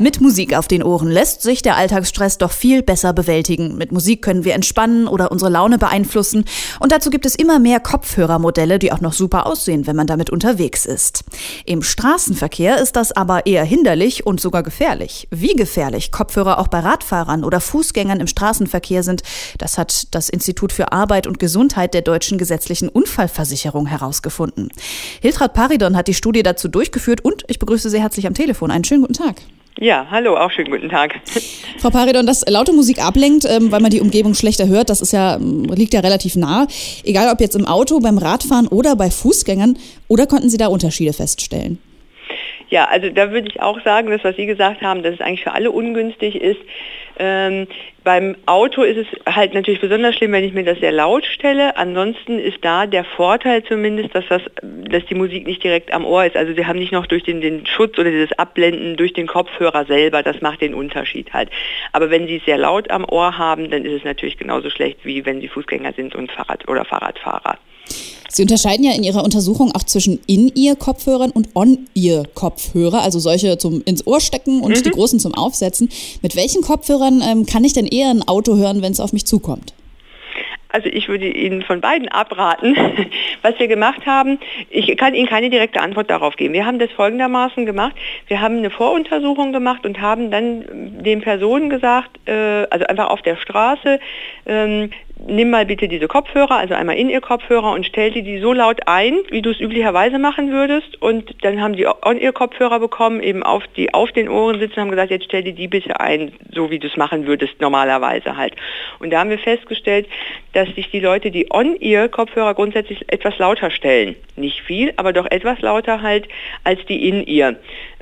Mit Musik auf den Ohren lässt sich der Alltagsstress doch viel besser bewältigen. Mit Musik können wir entspannen oder unsere Laune beeinflussen. Und dazu gibt es immer mehr Kopfhörermodelle, die auch noch super aussehen, wenn man damit unterwegs ist. Im Straßenverkehr ist das aber eher hinderlich und sogar gefährlich. Wie gefährlich Kopfhörer auch bei Radfahrern oder Fußgängern im Straßenverkehr sind, das hat das Institut für Arbeit und Gesundheit der deutschen gesetzlichen Unfallversicherung herausgefunden. Hiltrud Paridon hat die Studie dazu durchgeführt und ich begrüße Sie herzlich am Telefon. Einen schönen guten Tag. Ja, hallo, auch schönen guten Tag. Frau Paridon, dass laute Musik ablenkt, ähm, weil man die Umgebung schlechter hört, das ist ja, ähm, liegt ja relativ nah. Egal ob jetzt im Auto, beim Radfahren oder bei Fußgängern, oder konnten Sie da Unterschiede feststellen? Ja, also da würde ich auch sagen, das, was Sie gesagt haben, dass es eigentlich für alle ungünstig ist. Ähm, beim Auto ist es halt natürlich besonders schlimm, wenn ich mir das sehr laut stelle. Ansonsten ist da der Vorteil zumindest, dass, das, dass die Musik nicht direkt am Ohr ist. Also Sie haben nicht noch durch den, den Schutz oder dieses Abblenden durch den Kopfhörer selber. Das macht den Unterschied halt. Aber wenn Sie es sehr laut am Ohr haben, dann ist es natürlich genauso schlecht, wie wenn Sie Fußgänger sind und Fahrrad- oder Fahrradfahrer. Sie unterscheiden ja in Ihrer Untersuchung auch zwischen In-Ear-Kopfhörern und On-Ear-Kopfhörer, also solche zum ins Ohr stecken und mhm. die großen zum Aufsetzen. Mit welchen Kopfhörern ähm, kann ich denn eher ein Auto hören, wenn es auf mich zukommt? Also ich würde Ihnen von beiden abraten. Was wir gemacht haben, ich kann Ihnen keine direkte Antwort darauf geben. Wir haben das folgendermaßen gemacht. Wir haben eine Voruntersuchung gemacht und haben dann den Personen gesagt, äh, also einfach auf der Straße, ähm, nimm mal bitte diese Kopfhörer, also einmal in ihr Kopfhörer und stell dir die so laut ein, wie du es üblicherweise machen würdest. Und dann haben die on ihr Kopfhörer bekommen, eben auf die auf den Ohren sitzen, haben gesagt, jetzt stell dir die bitte ein, so wie du es machen würdest normalerweise halt. Und da haben wir festgestellt, dass sich die Leute, die on ihr Kopfhörer grundsätzlich etwas lauter stellen. Nicht viel, aber doch etwas lauter halt als die in ihr.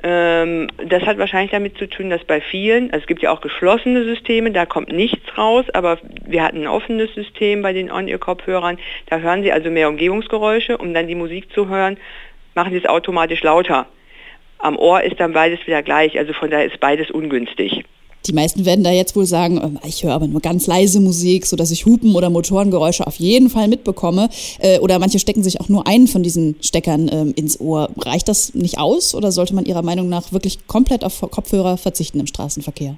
Ähm, das hat wahrscheinlich damit zu tun, dass bei vielen, also es gibt ja auch geschlossene Systeme, da kommt nichts raus, aber wir hatten ein offenes System bei den On-Ear-Kopfhörern, da hören sie also mehr Umgebungsgeräusche, um dann die Musik zu hören, machen sie es automatisch lauter. Am Ohr ist dann beides wieder gleich, also von daher ist beides ungünstig. Die meisten werden da jetzt wohl sagen, ähm, ich höre aber nur ganz leise Musik, sodass ich Hupen oder Motorengeräusche auf jeden Fall mitbekomme. Äh, oder manche stecken sich auch nur einen von diesen Steckern ähm, ins Ohr. Reicht das nicht aus oder sollte man Ihrer Meinung nach wirklich komplett auf Kopfhörer verzichten im Straßenverkehr?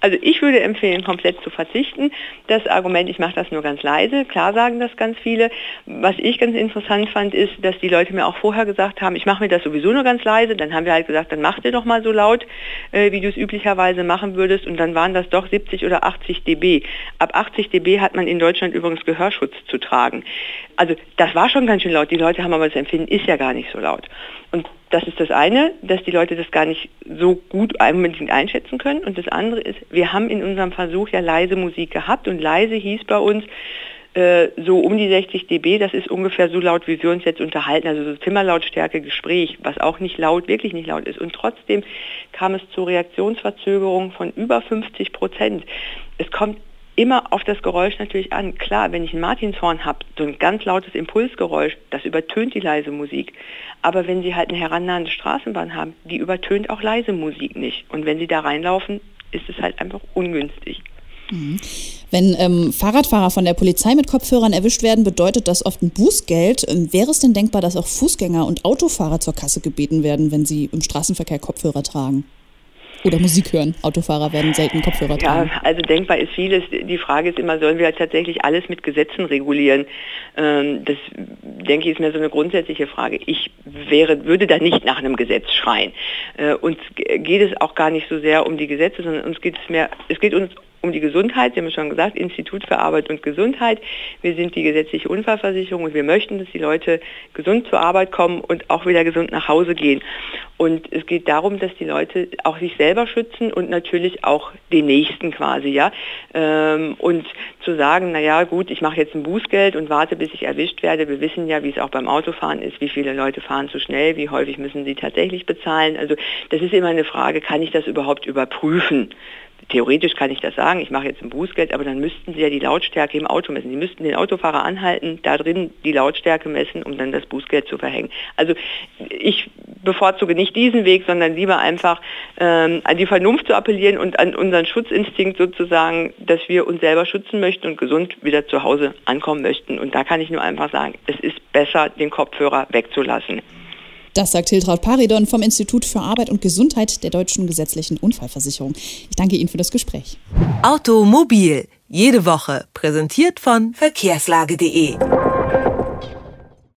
Also ich würde empfehlen, komplett zu verzichten. Das Argument, ich mache das nur ganz leise, klar sagen das ganz viele. Was ich ganz interessant fand, ist, dass die Leute mir auch vorher gesagt haben, ich mache mir das sowieso nur ganz leise. Dann haben wir halt gesagt, dann mach dir doch mal so laut, äh, wie du es üblicherweise machen würdest würdest und dann waren das doch 70 oder 80 dB. Ab 80 dB hat man in Deutschland übrigens Gehörschutz zu tragen. Also das war schon ganz schön laut. Die Leute haben aber das Empfinden, ist ja gar nicht so laut. Und das ist das eine, dass die Leute das gar nicht so gut unbedingt einschätzen können. Und das andere ist, wir haben in unserem Versuch ja leise Musik gehabt und leise hieß bei uns, äh, so um die 60 dB, das ist ungefähr so laut, wie wir uns jetzt unterhalten, also so Zimmerlautstärke Gespräch, was auch nicht laut, wirklich nicht laut ist. Und trotzdem kam es zu Reaktionsverzögerungen von über 50 Prozent. Es kommt immer auf das Geräusch natürlich an. Klar, wenn ich ein Martinshorn habe, so ein ganz lautes Impulsgeräusch, das übertönt die leise Musik. Aber wenn Sie halt eine herannahende Straßenbahn haben, die übertönt auch leise Musik nicht. Und wenn Sie da reinlaufen, ist es halt einfach ungünstig. Wenn ähm, Fahrradfahrer von der Polizei mit Kopfhörern erwischt werden, bedeutet das oft ein Bußgeld. Ähm, wäre es denn denkbar, dass auch Fußgänger und Autofahrer zur Kasse gebeten werden, wenn sie im Straßenverkehr Kopfhörer tragen? Oder Musik hören. Autofahrer werden selten Kopfhörer tragen. Ja, also denkbar ist vieles. Die Frage ist immer, sollen wir tatsächlich alles mit Gesetzen regulieren? Ähm, das, denke ich, ist mir so eine grundsätzliche Frage. Ich wäre, würde da nicht nach einem Gesetz schreien. Äh, uns geht es auch gar nicht so sehr um die Gesetze, sondern uns geht es mehr, es geht uns um die Gesundheit. Sie haben schon gesagt, Institut für Arbeit und Gesundheit. Wir sind die gesetzliche Unfallversicherung und wir möchten, dass die Leute gesund zur Arbeit kommen und auch wieder gesund nach Hause gehen. Und es geht darum, dass die Leute auch sich selber schützen und natürlich auch den Nächsten quasi, ja. Ähm, und zu sagen, naja gut, ich mache jetzt ein Bußgeld und warte, bis ich erwischt werde. Wir wissen ja, wie es auch beim Autofahren ist, wie viele Leute fahren zu schnell, wie häufig müssen sie tatsächlich bezahlen. Also das ist immer eine Frage, kann ich das überhaupt überprüfen? theoretisch kann ich das sagen, ich mache jetzt ein Bußgeld, aber dann müssten Sie ja die Lautstärke im Auto messen. Sie müssten den Autofahrer anhalten, da drin die Lautstärke messen, um dann das Bußgeld zu verhängen. Also ich bevorzuge nicht diesen Weg, sondern lieber einfach ähm, an die Vernunft zu appellieren und an unseren Schutzinstinkt sozusagen, dass wir uns selber schützen möchten und gesund wieder zu Hause ankommen möchten. Und da kann ich nur einfach sagen, es ist besser, den Kopfhörer wegzulassen. Das sagt Hiltraud Paridon vom Institut für Arbeit und Gesundheit der Deutschen Gesetzlichen Unfallversicherung. Ich danke Ihnen für das Gespräch. Automobil, jede Woche, präsentiert von verkehrslage.de.